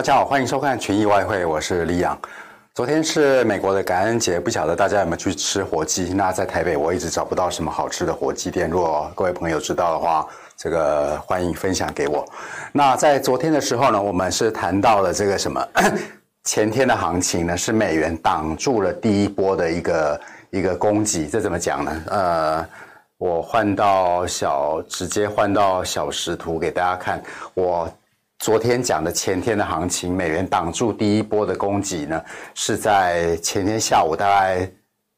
大家好，欢迎收看群益外汇，我是李阳。昨天是美国的感恩节，不晓得大家有没有去吃火鸡？那在台北我一直找不到什么好吃的火鸡店，如果各位朋友知道的话，这个欢迎分享给我。那在昨天的时候呢，我们是谈到了这个什么？前天的行情呢，是美元挡住了第一波的一个一个攻击，这怎么讲呢？呃，我换到小，直接换到小时图给大家看，我。昨天讲的前天的行情，美元挡住第一波的攻击呢，是在前天下午大概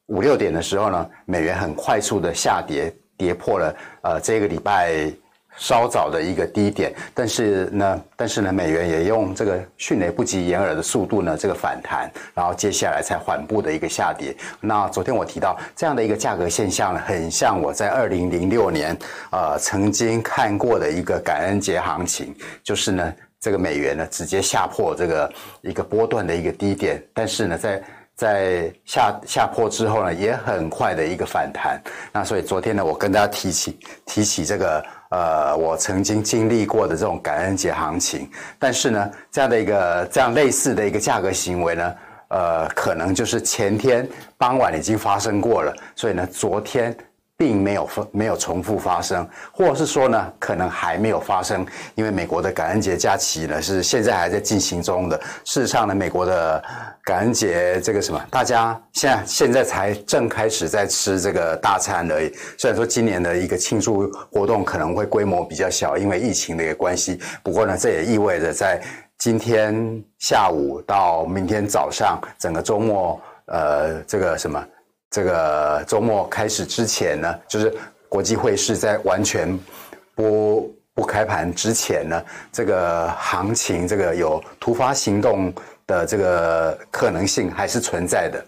五六点的时候呢，美元很快速的下跌，跌破了呃这个礼拜。稍早的一个低点，但是呢，但是呢，美元也用这个迅雷不及掩耳的速度呢，这个反弹，然后接下来才缓步的一个下跌。那昨天我提到这样的一个价格现象呢，很像我在二零零六年呃曾经看过的一个感恩节行情，就是呢，这个美元呢直接下破这个一个波段的一个低点，但是呢，在在下下破之后呢，也很快的一个反弹。那所以昨天呢，我跟大家提起提起这个。呃，我曾经经历过的这种感恩节行情，但是呢，这样的一个这样类似的一个价格行为呢，呃，可能就是前天傍晚已经发生过了，所以呢，昨天。并没有发没有重复发生，或者是说呢，可能还没有发生，因为美国的感恩节假期呢是现在还在进行中的。事实上呢，美国的感恩节这个什么，大家现在现在才正开始在吃这个大餐而已。虽然说今年的一个庆祝活动可能会规模比较小，因为疫情的一个关系。不过呢，这也意味着在今天下午到明天早上，整个周末，呃，这个什么。这个周末开始之前呢，就是国际汇市在完全不不开盘之前呢，这个行情这个有突发行动的这个可能性还是存在的。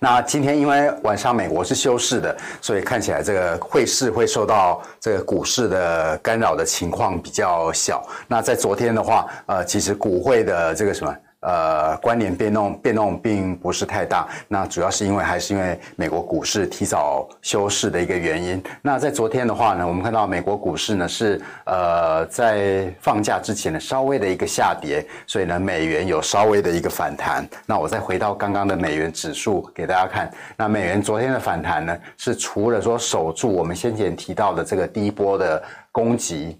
那今天因为晚上美国是休市的，所以看起来这个汇市会受到这个股市的干扰的情况比较小。那在昨天的话，呃，其实股汇的这个什么？呃，关联变动变动并不是太大，那主要是因为还是因为美国股市提早休市的一个原因。那在昨天的话呢，我们看到美国股市呢是呃在放假之前呢稍微的一个下跌，所以呢美元有稍微的一个反弹。那我再回到刚刚的美元指数给大家看，那美元昨天的反弹呢是除了说守住我们先前提到的这个第一波的攻击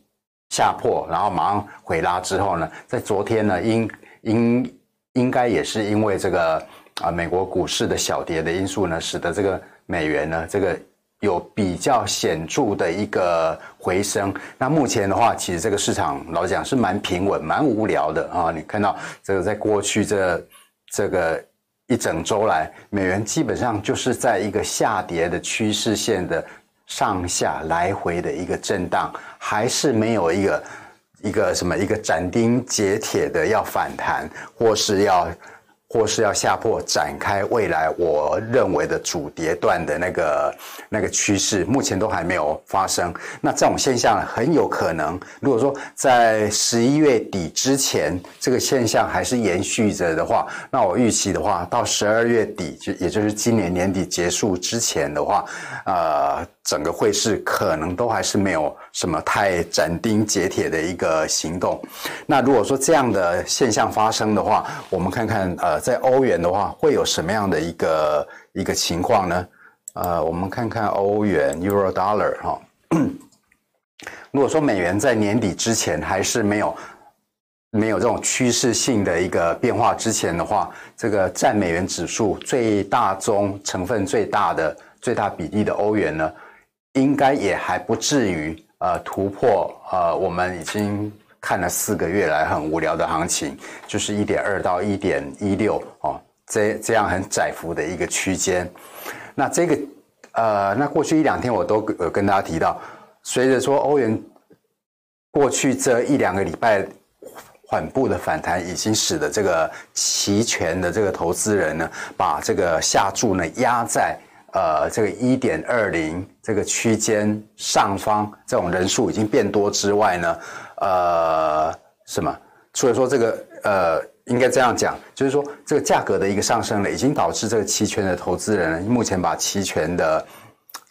下破，然后马上回拉之后呢，在昨天呢因应应该也是因为这个啊，美国股市的小跌的因素呢，使得这个美元呢，这个有比较显著的一个回升。那目前的话，其实这个市场老讲是蛮平稳、蛮无聊的啊。你看到这个在过去这这个一整周来，美元基本上就是在一个下跌的趋势线的上下来回的一个震荡，还是没有一个。一个什么？一个斩钉截铁的要反弹，或是要，或是要下破展开未来我认为的主跌段的那个那个趋势，目前都还没有发生。那这种现象很有可能，如果说在十一月底之前这个现象还是延续着的话，那我预期的话，到十二月底就也就是今年年底结束之前的话，呃。整个汇市可能都还是没有什么太斩钉截铁的一个行动。那如果说这样的现象发生的话，我们看看呃，在欧元的话会有什么样的一个一个情况呢？呃，我们看看欧元 Euro Dollar 哈。如果说美元在年底之前还是没有没有这种趋势性的一个变化之前的话，这个占美元指数最大宗成分最大的最大比例的欧元呢，应该也还不至于呃突破呃我们已经看了四个月来很无聊的行情，就是一点二到一点一六哦，这这样很窄幅的一个区间。那这个呃，那过去一两天我都有跟大家提到，随着说欧元过去这一两个礼拜缓步的反弹，已经使得这个期权的这个投资人呢，把这个下注呢压在。呃，这个一点二零这个区间上方这种人数已经变多之外呢，呃，什么？所以说这个呃，应该这样讲，就是说这个价格的一个上升呢，已经导致这个期权的投资人呢目前把期权的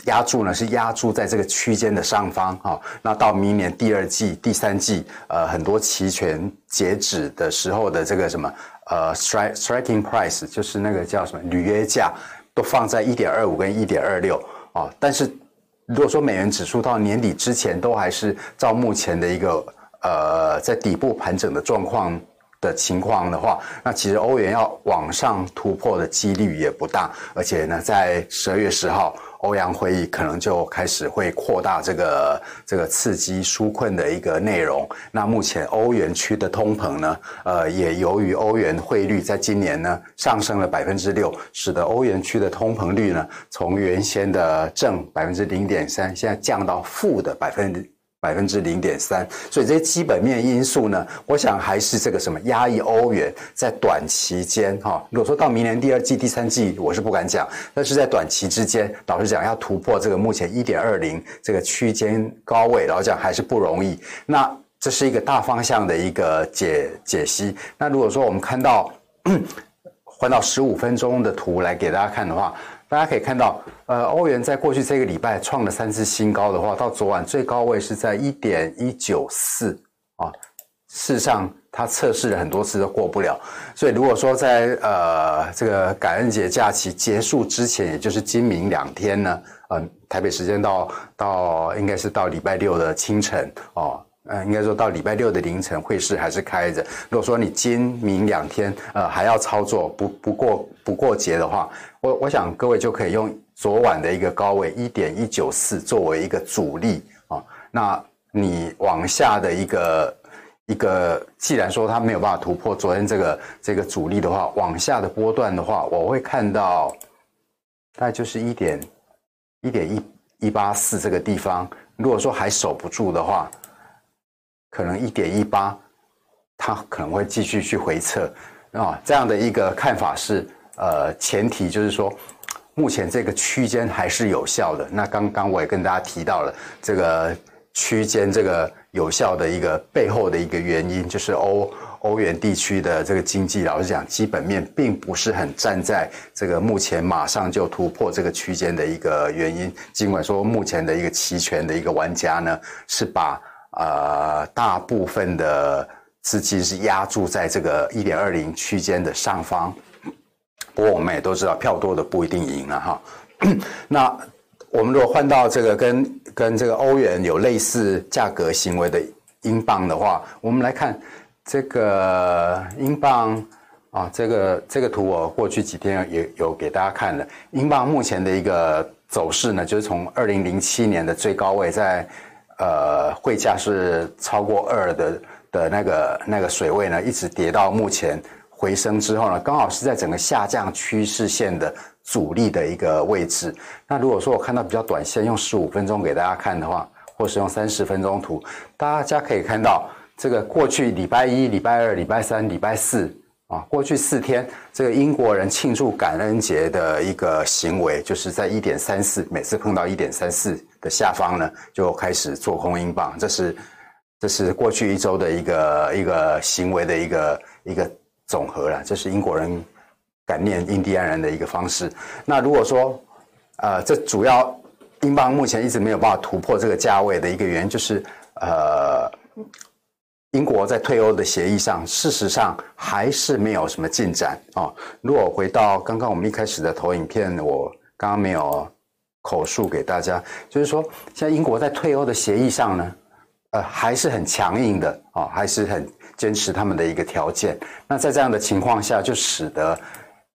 压住呢，是压住在这个区间的上方哈。那到明年第二季、第三季，呃，很多期权截止的时候的这个什么呃，strike striking price，就是那个叫什么履约价，都放在一点二五跟一点二六啊。但是如果说美元指数到年底之前都还是照目前的一个呃在底部盘整的状况的情况的话，那其实欧元要往上突破的几率也不大，而且呢，在十二月十号。欧阳会议可能就开始会扩大这个这个刺激纾困的一个内容。那目前欧元区的通膨呢，呃，也由于欧元汇率在今年呢上升了百分之六，使得欧元区的通膨率呢从原先的正百分之零点三，现在降到负的百分之。百分之零点三，所以这些基本面因素呢，我想还是这个什么压抑欧元在短期间哈。如果说到明年第二季、第三季，我是不敢讲，但是在短期之间，老实讲要突破这个目前一点二零这个区间高位，老实讲还是不容易。那这是一个大方向的一个解解析。那如果说我们看到 换到十五分钟的图来给大家看的话。大家可以看到，呃，欧元在过去这个礼拜创了三次新高的话，到昨晚最高位是在一点一九四啊。事实上，它测试了很多次都过不了。所以，如果说在呃这个感恩节假期结束之前，也就是今明两天呢，嗯、呃，台北时间到到应该是到礼拜六的清晨哦。呃，应该说到礼拜六的凌晨，汇市还是开着。如果说你今明两天，呃，还要操作不不过不过节的话，我我想各位就可以用昨晚的一个高位一点一九四作为一个阻力啊。那你往下的一个一个，既然说它没有办法突破昨天这个这个阻力的话，往下的波段的话，我会看到大概就是一点一点一一八四这个地方。如果说还守不住的话，可能一点一八，它可能会继续去回测啊，这样的一个看法是呃，前提就是说，目前这个区间还是有效的。那刚刚我也跟大家提到了这个区间这个有效的一个背后的一个原因，就是欧欧元地区的这个经济，老实讲，基本面并不是很站在这个目前马上就突破这个区间的一个原因。尽管说目前的一个期权的一个玩家呢，是把呃，大部分的资金是压注在这个一点二零区间的上方，不过我们也都知道，票多的不一定赢了哈。那我们如果换到这个跟跟这个欧元有类似价格行为的英镑的话，我们来看这个英镑啊，这个这个图我过去几天也有给大家看了，英镑目前的一个走势呢，就是从二零零七年的最高位在。呃，汇价是超过二的的那个那个水位呢，一直跌到目前回升之后呢，刚好是在整个下降趋势线的阻力的一个位置。那如果说我看到比较短线，用十五分钟给大家看的话，或是用三十分钟图，大家可以看到这个过去礼拜一、礼拜二、礼拜三、礼拜四。啊，过去四天，这个英国人庆祝感恩节的一个行为，就是在一点三四，每次碰到一点三四的下方呢，就开始做空英镑。这是这是过去一周的一个一个行为的一个一个总和了。这是英国人感念印第安人的一个方式。那如果说，呃，这主要英镑目前一直没有办法突破这个价位的一个原因，就是呃。英国在退欧的协议上，事实上还是没有什么进展啊。如果回到刚刚我们一开始的投影片，我刚刚没有口述给大家，就是说，现在英国在退欧的协议上呢，呃，还是很强硬的啊，还是很坚持他们的一个条件。那在这样的情况下，就使得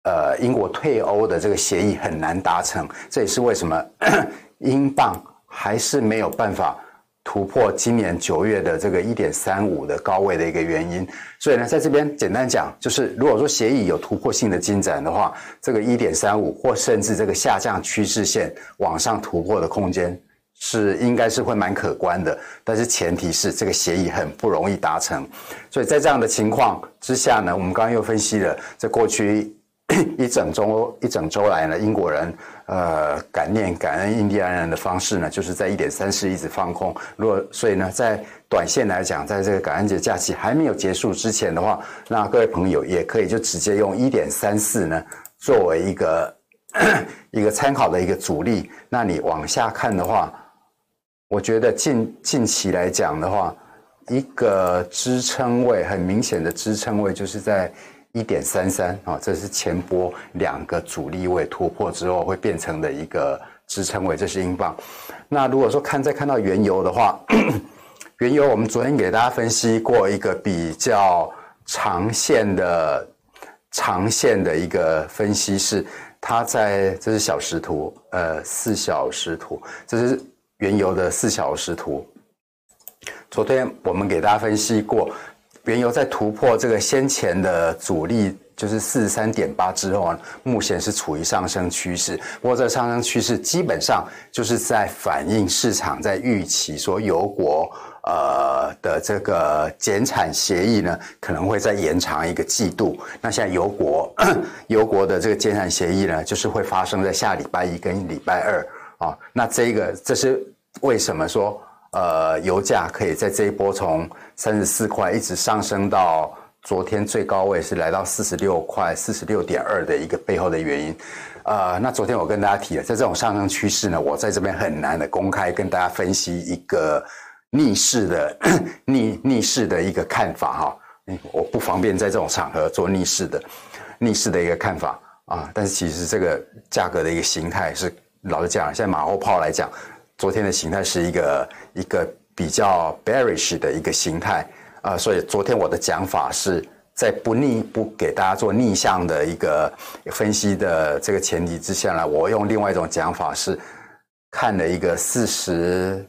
呃英国退欧的这个协议很难达成。这也是为什么 英镑还是没有办法。突破今年九月的这个一点三五的高位的一个原因，所以呢，在这边简单讲，就是如果说协议有突破性的进展的话，这个一点三五或甚至这个下降趋势线往上突破的空间是应该是会蛮可观的，但是前提是这个协议很不容易达成，所以在这样的情况之下呢，我们刚刚又分析了在过去。一整周一整周来呢，英国人呃感念感恩印第安人的方式呢，就是在一点三四一直放空。如果所以呢，在短线来讲，在这个感恩节假期还没有结束之前的话，那各位朋友也可以就直接用一点三四呢作为一个 一个参考的一个阻力。那你往下看的话，我觉得近近期来讲的话，一个支撑位很明显的支撑位就是在一点三三啊，这是前波两个阻力位突破之后会变成的一个支撑位，这是英镑。那如果说看再看到原油的话，原油我们昨天给大家分析过一个比较长线的长线的一个分析是，它在这是小时图，呃，四小时图，这是原油的四小时图。昨天我们给大家分析过，原油在突破这个先前的阻力，就是四十三点八之后啊，目前是处于上升趋势。不过这上升趋势基本上就是在反映市场在预期说油国呃的这个减产协议呢，可能会再延长一个季度。那现在油国 油国的这个减产协议呢，就是会发生在下礼拜一跟礼拜二啊。那这个这是为什么说？呃，油价可以在这一波从三十四块一直上升到昨天最高位是来到四十六块四十六点二的一个背后的原因。呃，那昨天我跟大家提了，在这种上升趋势呢，我在这边很难的公开跟大家分析一个逆势的 逆逆势的一个看法哈，我不方便在这种场合做逆势的逆势的一个看法啊。但是其实这个价格的一个形态是老实讲，现在马后炮来讲。昨天的形态是一个一个比较 bearish 的一个形态啊，所以昨天我的讲法是在不逆不给大家做逆向的一个分析的这个前提之下呢，我用另外一种讲法是看了一个四十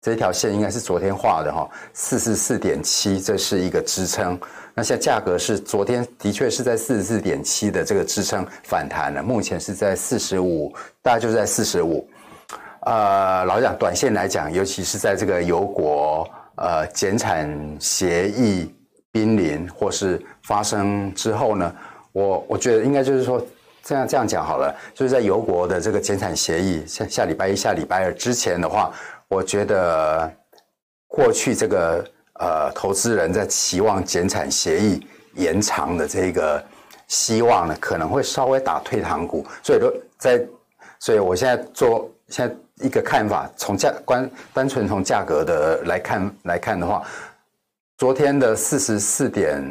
这条线应该是昨天画的哈，四十四点七，这是一个支撑。那现在价格是昨天的确是在四十四点七的这个支撑反弹了，目前是在四十五，大概就在四十五。呃，老实讲，短线来讲，尤其是在这个油国呃减产协议濒临或是发生之后呢，我我觉得应该就是说这样这样讲好了，就是在油国的这个减产协议下下礼拜一、下礼拜二之前的话，我觉得过去这个呃投资人在期望减产协议延长的这个希望呢，可能会稍微打退堂鼓，所以说在，所以我现在做现在。一个看法，从价关单纯从价格的来看来看的话，昨天的四十四点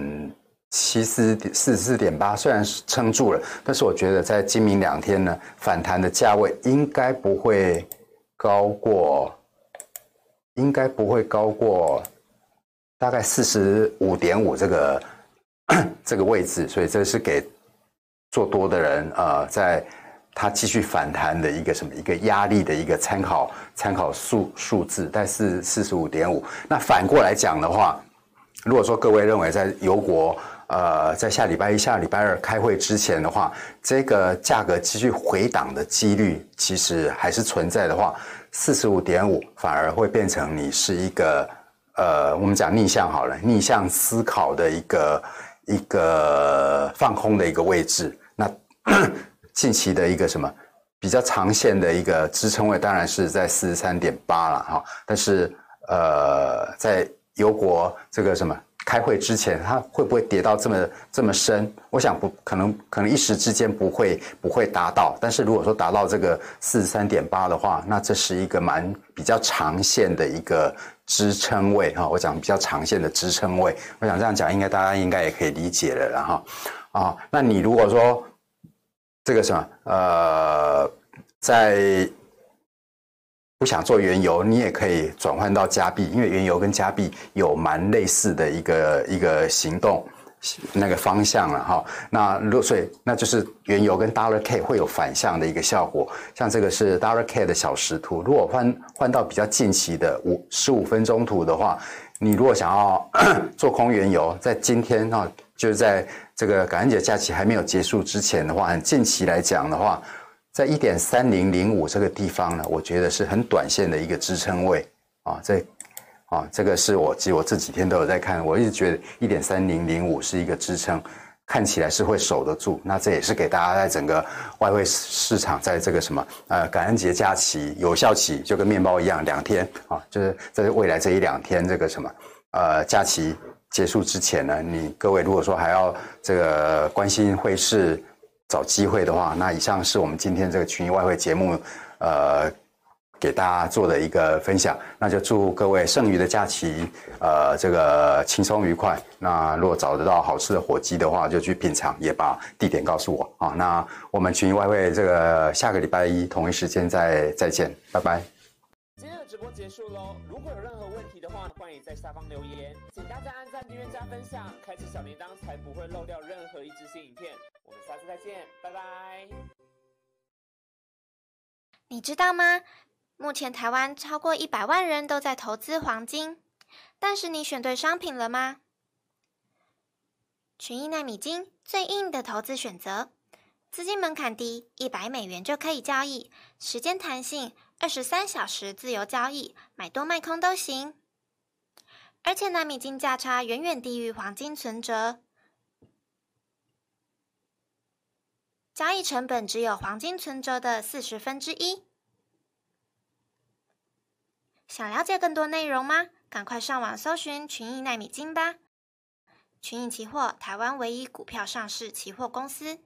七四四十四点八虽然是撑住了，但是我觉得在今明两天呢，反弹的价位应该不会高过，应该不会高过大概四十五点五这个 这个位置，所以这是给做多的人呃在。它继续反弹的一个什么一个压力的一个参考参考数数字，但是四十五点五。那反过来讲的话，如果说各位认为在油国呃在下礼拜一下礼拜二开会之前的话，这个价格继续回档的几率其实还是存在的话，四十五点五反而会变成你是一个呃我们讲逆向好了，逆向思考的一个一个放空的一个位置。那。近期的一个什么比较长线的一个支撑位，当然是在四十三点八了哈。但是呃，在油国这个什么开会之前，它会不会跌到这么这么深？我想不可能，可能一时之间不会不会达到。但是如果说达到这个四十三点八的话，那这是一个蛮比较长线的一个支撑位哈。我讲比较长线的支撑位，我想这样讲，应该大家应该也可以理解了，然后啊，那你如果说。这个什么呃，在不想做原油，你也可以转换到加币，因为原油跟加币有蛮类似的一个一个行动那个方向了哈。那如所以那就是原油跟 Dollar K 会有反向的一个效果。像这个是 Dollar K 的小时图，如果换换到比较近期的五十五分钟图的话，你如果想要 做空原油，在今天哈，就是在。这个感恩节假期还没有结束之前的话，很近期来讲的话，在一点三零零五这个地方呢，我觉得是很短线的一个支撑位啊。这啊，这个是我其实我这几天都有在看，我一直觉得一点三零零五是一个支撑，看起来是会守得住。那这也是给大家在整个外汇市场，在这个什么呃感恩节假期有效期就跟面包一样，两天啊，就是在未来这一两天这个什么呃假期。结束之前呢，你各位如果说还要这个关心汇市找机会的话，那以上是我们今天这个群益外汇节目，呃，给大家做的一个分享。那就祝各位剩余的假期，呃，这个轻松愉快。那如果找得到好吃的火鸡的话，就去品尝，也把地点告诉我啊。那我们群益外汇这个下个礼拜一同一时间再再见，拜拜。今天的直播结束喽，如果有任何问题的话，欢迎在下方留言。请大家按赞、订阅、加分享，开启小铃铛，才不会漏掉任何一支新影片。我们下次再见，拜拜。你知道吗？目前台湾超过一百万人都在投资黄金，但是你选对商品了吗？群益纳米金最硬的投资选择，资金门槛低，一百美元就可以交易，时间弹性，二十三小时自由交易，买多卖空都行。而且纳米金价差远远低于黄金存折，交易成本只有黄金存折的四十分之一。想了解更多内容吗？赶快上网搜寻群益奈米金吧。群益期货，台湾唯一股票上市期货公司。